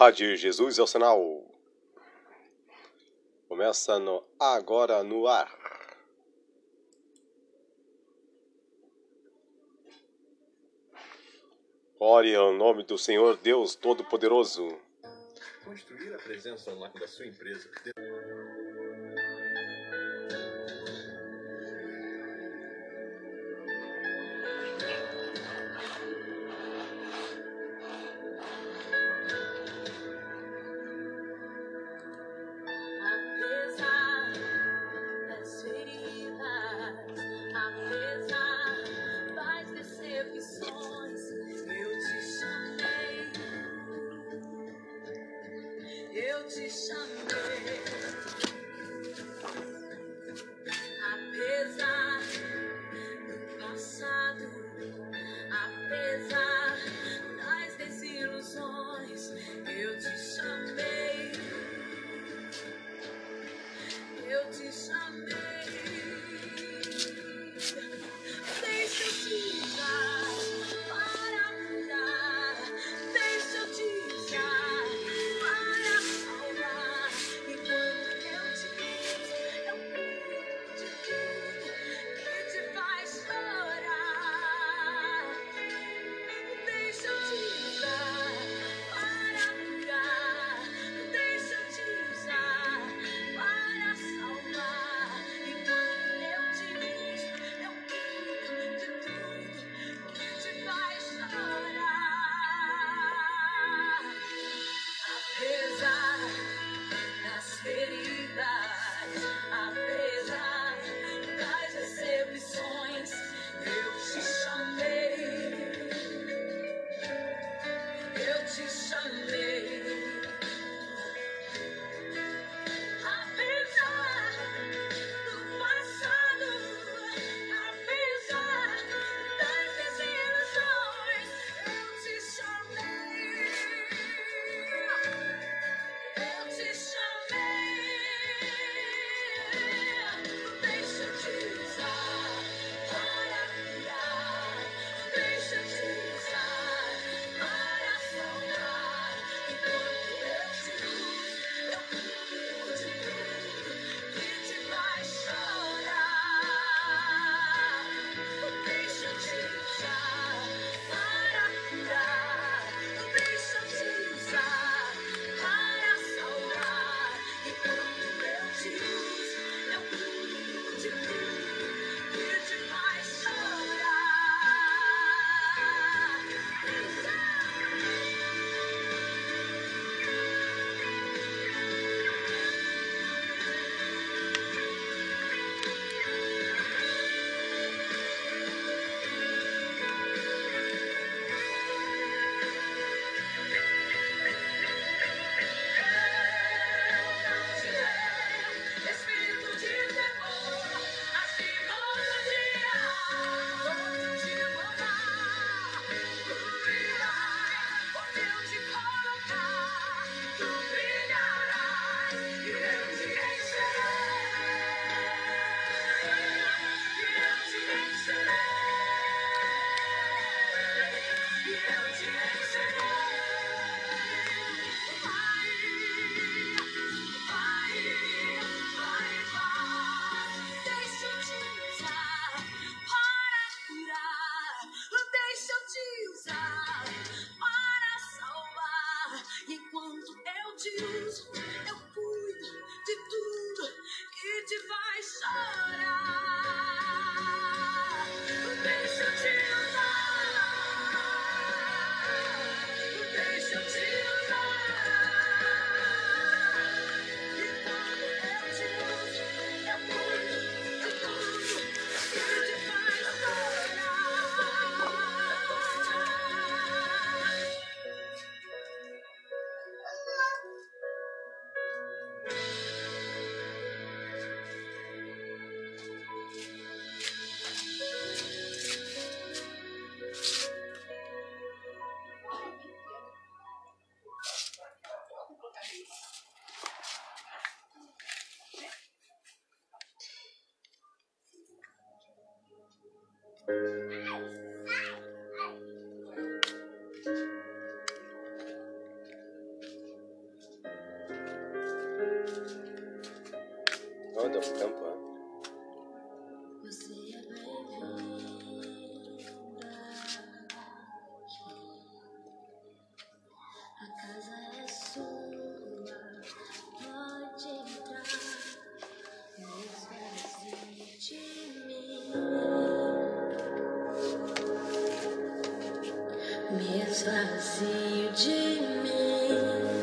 Rádio Jesus é o sinal. Começa no agora no ar. Ore ao nome do Senhor Deus Todo-Poderoso. Construir a presença online da sua empresa. me esvazio de mim.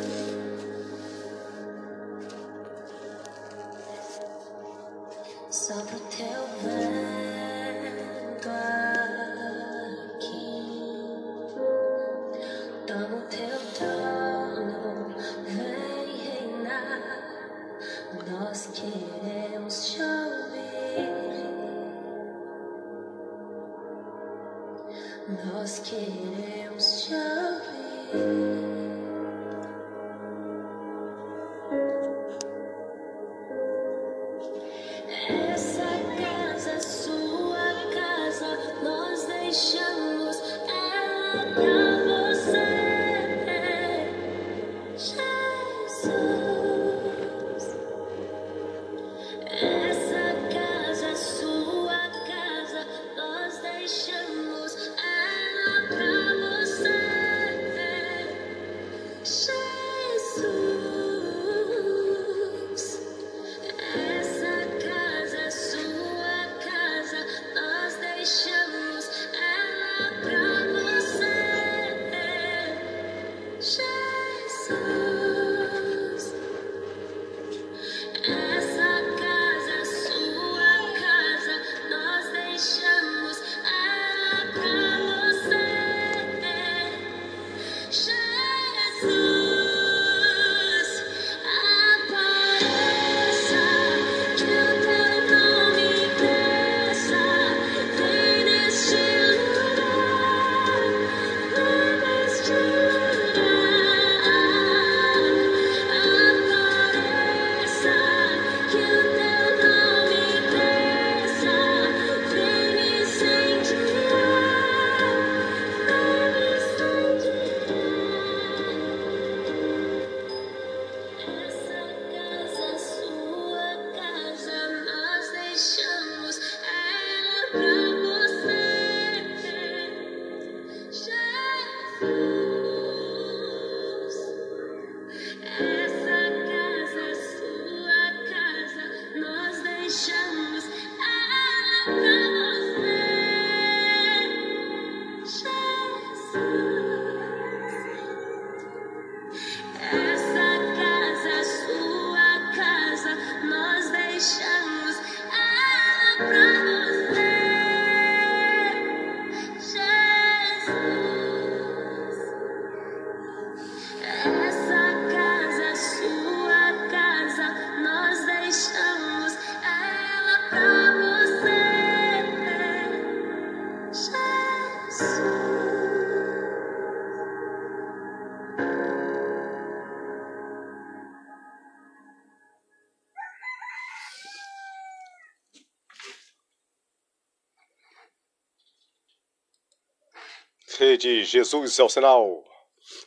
Rede Jesus é o sinal.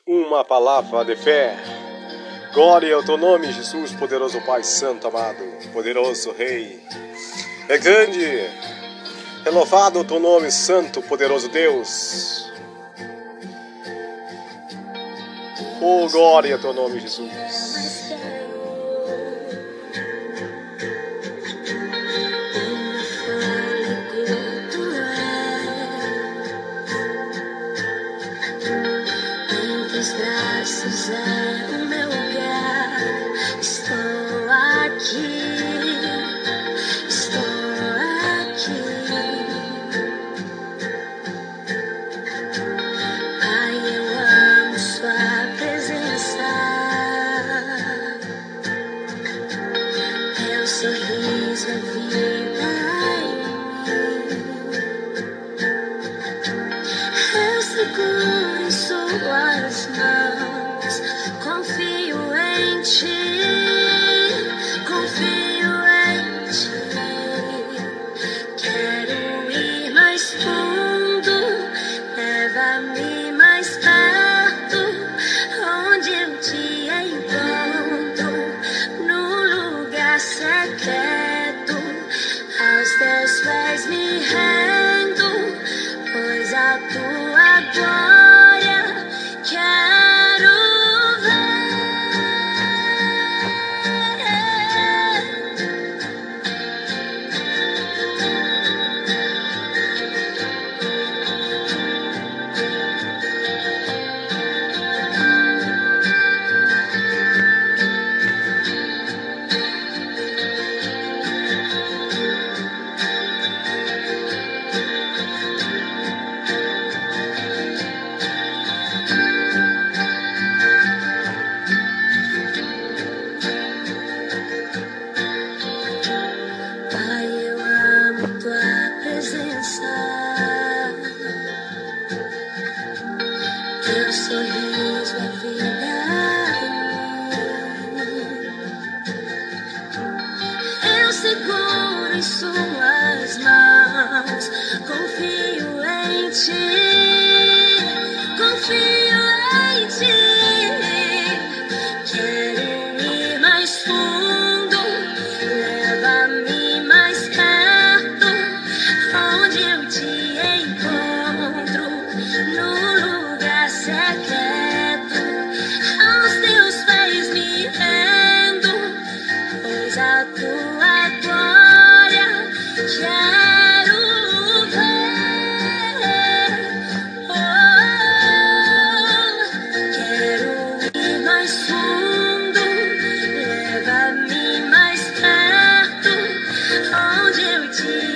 Uma palavra de fé. Glória ao teu nome, Jesus, poderoso Pai Santo amado, poderoso Rei. É grande, é louvado o teu nome, Santo, poderoso Deus. Oh, glória ao teu nome, Jesus. precisar do meu lugar, estou aqui, estou aqui. Pai, eu amo Sua presença, eu sorriso é vida. Em mim. Eu seguro em Suas mãos. Jesus.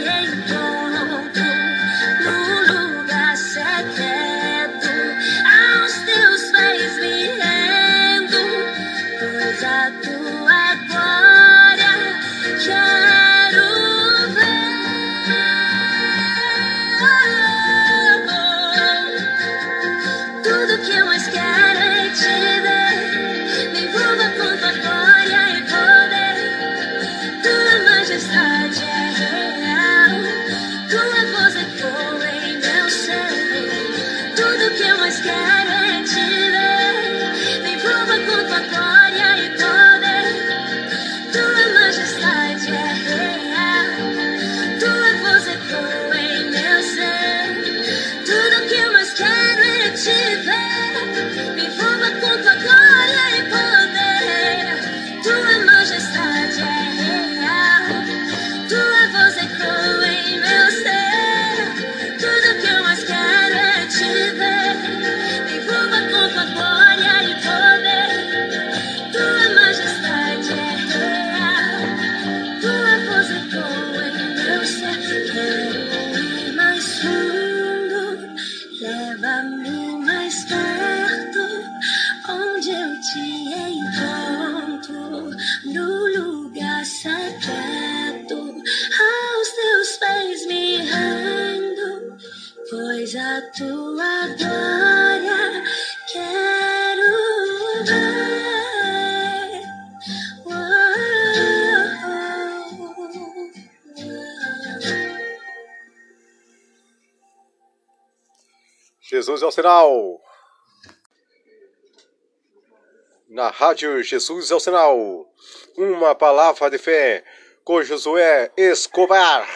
Na Rádio Jesus é o Sinal. Uma palavra de fé com Josué Escobar.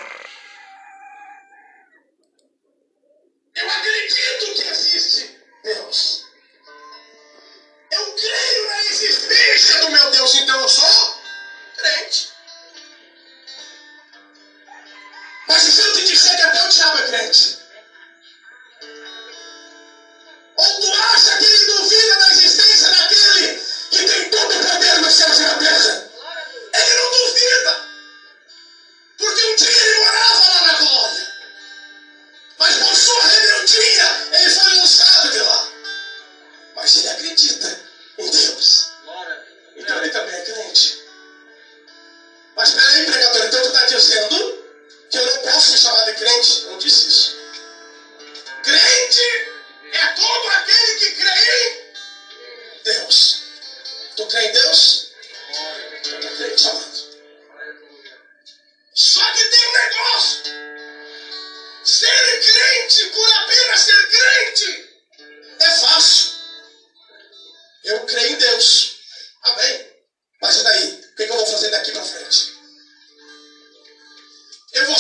It will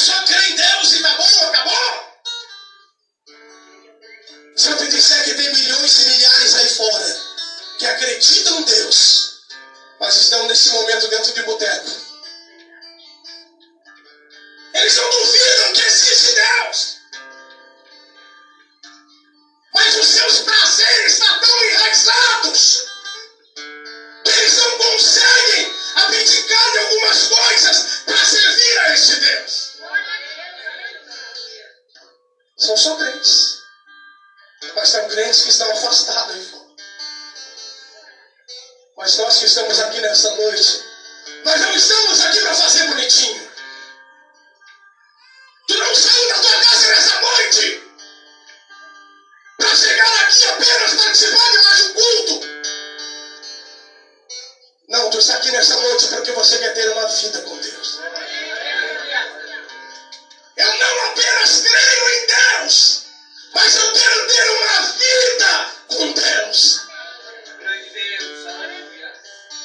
mas eu quero ter uma vida com Deus.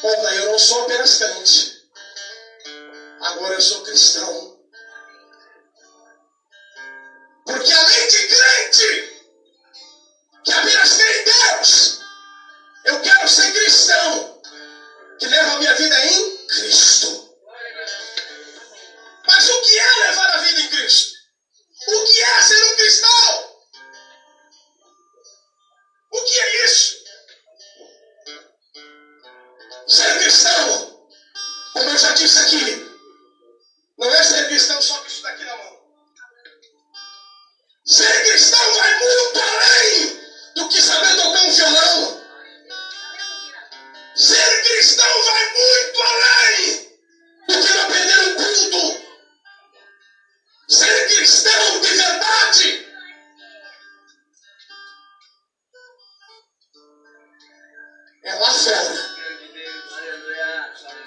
Bom, eu não sou apenas crente.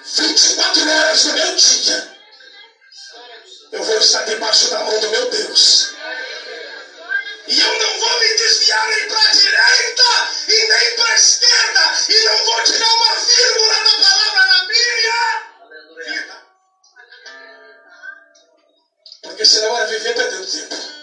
24 horas do meu dia, eu vou estar debaixo da mão do meu Deus. E eu não vou me desviar nem para a direita e nem para a esquerda. E não vou tirar uma vírgula da palavra na minha vida. Porque senão era viver perdendo tempo.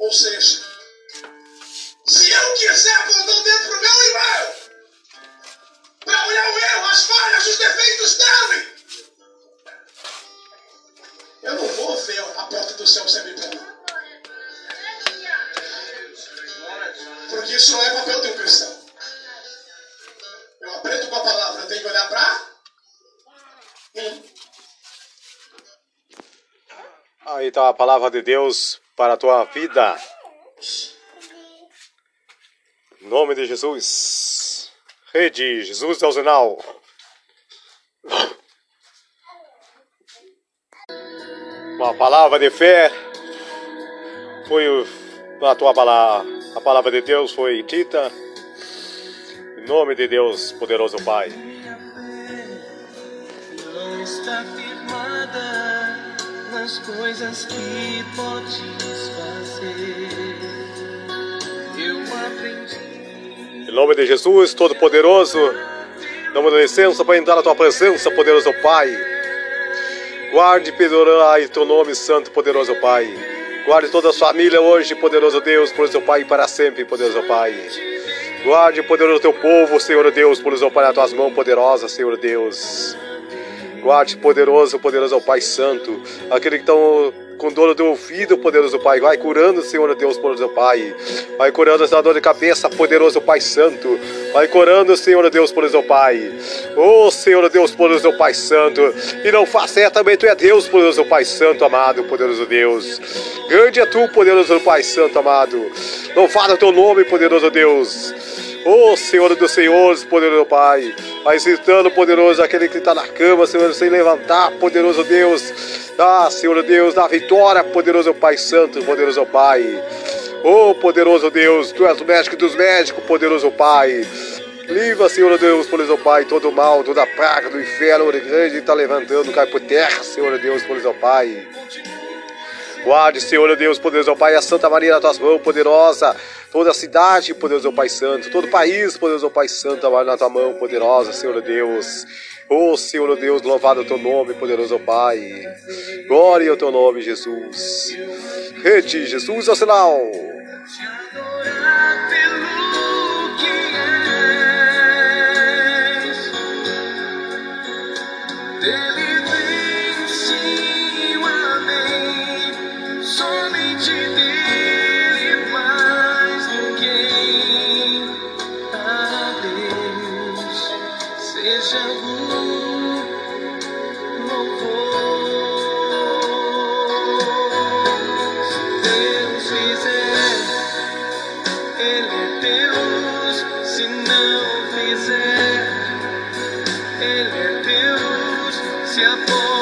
Ou seja, se eu quiser voltar dentro do meu irmão, para olhar o erro, as falhas, os defeitos dele, eu não vou ver a porta do céu sempre para mim. Porque isso não é papel de um cristão. Eu aprendo com a palavra, eu tenho que olhar para mim. Aí está a palavra de Deus para a tua vida. Em nome de Jesus. Rede Jesus o sinal. Uma palavra de fé foi a tua palavra. A palavra de Deus foi dita. Em nome de Deus, poderoso Pai. Nas coisas que podes fazer. Eu aprendi. Em nome de Jesus, Todo-Poderoso, damos licença para entrar na tua presença, poderoso Pai. Guarde e perdoai teu nome, Santo, poderoso Pai. Guarde toda a família hoje, poderoso Deus, poderoso Pai, para sempre, poderoso Pai. Guarde, poderoso teu povo, Senhor Deus, poderoso Pai, nas tuas mãos poderosas, Senhor Deus. Guarde, poderoso, poderoso Pai Santo, aquele que estão com dor do ouvido, poderoso Pai. Vai curando, Senhor Deus, poderoso Pai. Vai curando essa dor de cabeça, poderoso Pai Santo. Vai curando, Senhor Deus, poderoso Pai. Oh, Senhor Deus, poderoso Pai Santo. E não faça é também, Tu é Deus, poderoso Pai Santo, amado, poderoso Deus. Grande é Tu, poderoso Pai Santo, amado. Louvado é o Teu nome, poderoso Deus. Oh, Senhor dos Senhores, poderoso Pai. Vai visitando, poderoso, aquele que está na cama, Senhor, sem levantar, poderoso Deus. Ah, Senhor Deus, dá vitória, poderoso Pai Santo, poderoso Pai. Oh, poderoso Deus, Tu és o médico dos médicos, poderoso Pai. Livra, Senhor Deus, poderoso Pai, todo mal, toda praga do inferno, o grande está levantando, cai por terra, Senhor Deus, poderoso Pai. Guarde, Senhor Deus, poderoso Pai, a Santa Maria nas tuas mãos, poderosa. Toda a cidade, poderoso Pai Santo. Todo o país, poderoso Pai Santo, na tua mão, poderosa, Senhor Deus. Oh, Senhor Deus, louvado é o teu nome, poderoso Pai. Glória ao teu nome, Jesus. Rede, Jesus é o sinal. Deus, se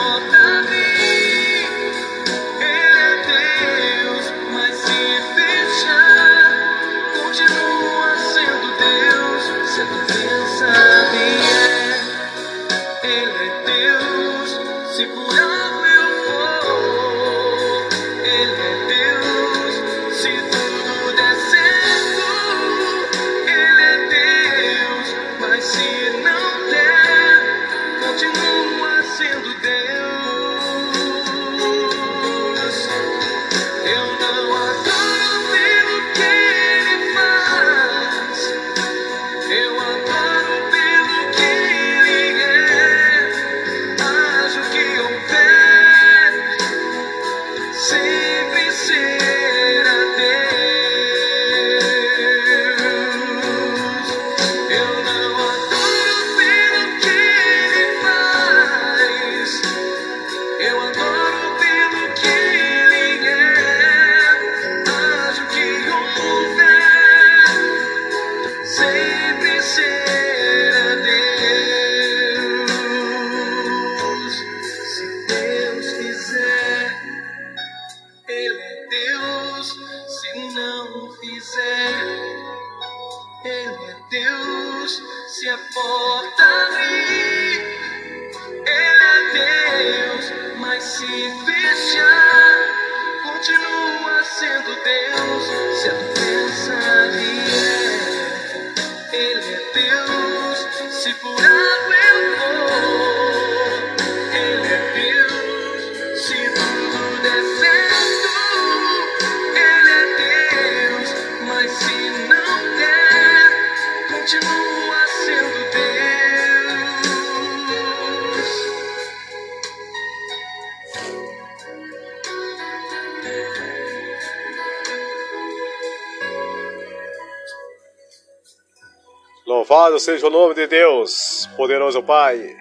Seja o nome de Deus, poderoso Pai.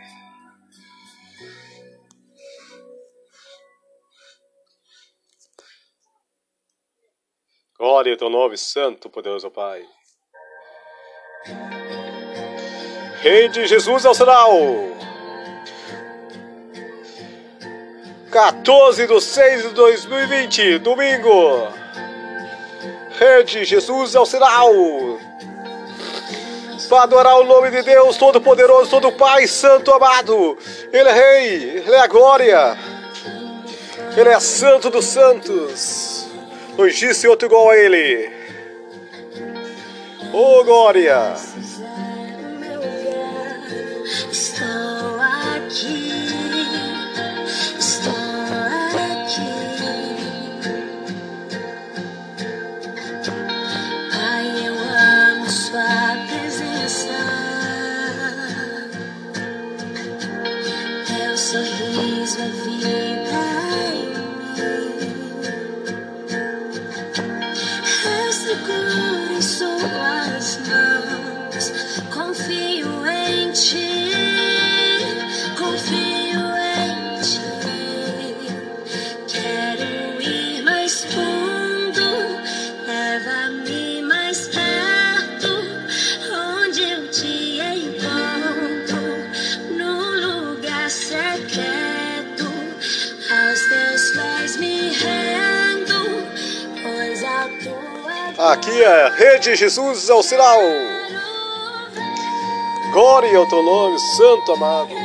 Glória ao teu nome, Santo, poderoso Pai. Rei de Jesus ao sinal. 14 de 6 de 2020, domingo. Rede Jesus ao sinal para adorar o nome de Deus Todo-Poderoso, Todo Pai Santo Amado. Ele é Rei, Ele é a glória, Ele é Santo dos Santos. Não existe outro igual a Ele. Oh, glória! Está Rede Jesus ao sinal. Glória ao teu nome, Santo amado.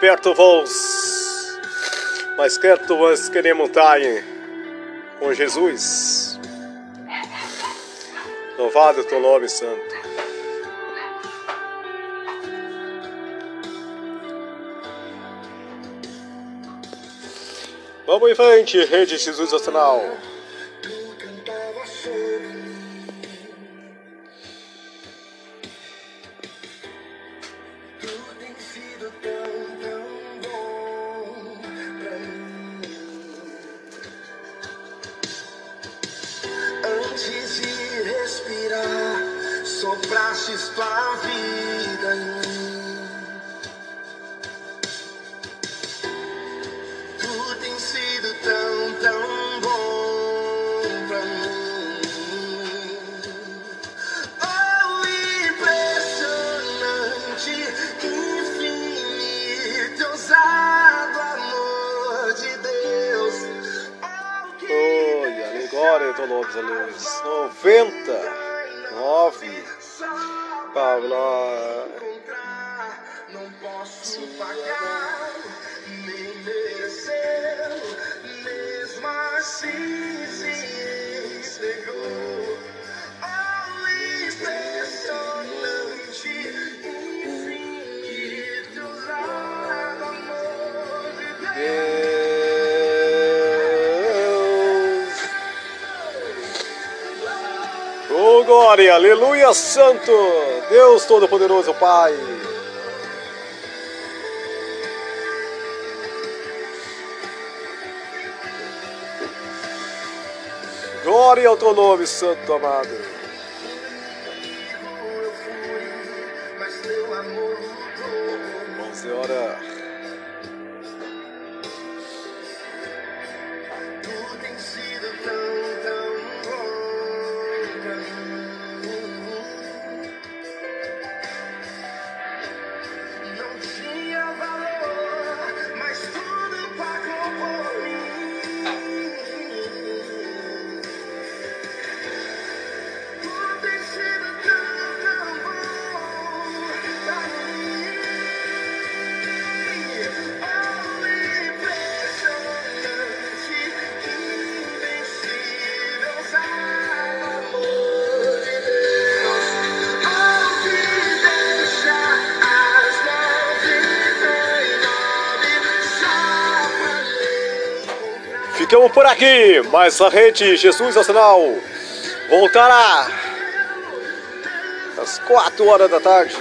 Perto vós, mais perto vós queremos estar com Jesus. Louvado o teu nome, Santo. Vamos em frente, Rede Jesus Nacional. Encontrar, não posso pagar, nem merecer, mesmo assim se entregou. Oh, impressionante, infinito, ousado amor de Deus. Deus. Oh, glória, aleluia, santo. Deus Todo-Poderoso, Pai. Glória ao teu nome, santo amado. Por aqui, mas a rede Jesus Nacional voltará às 4 horas da tarde.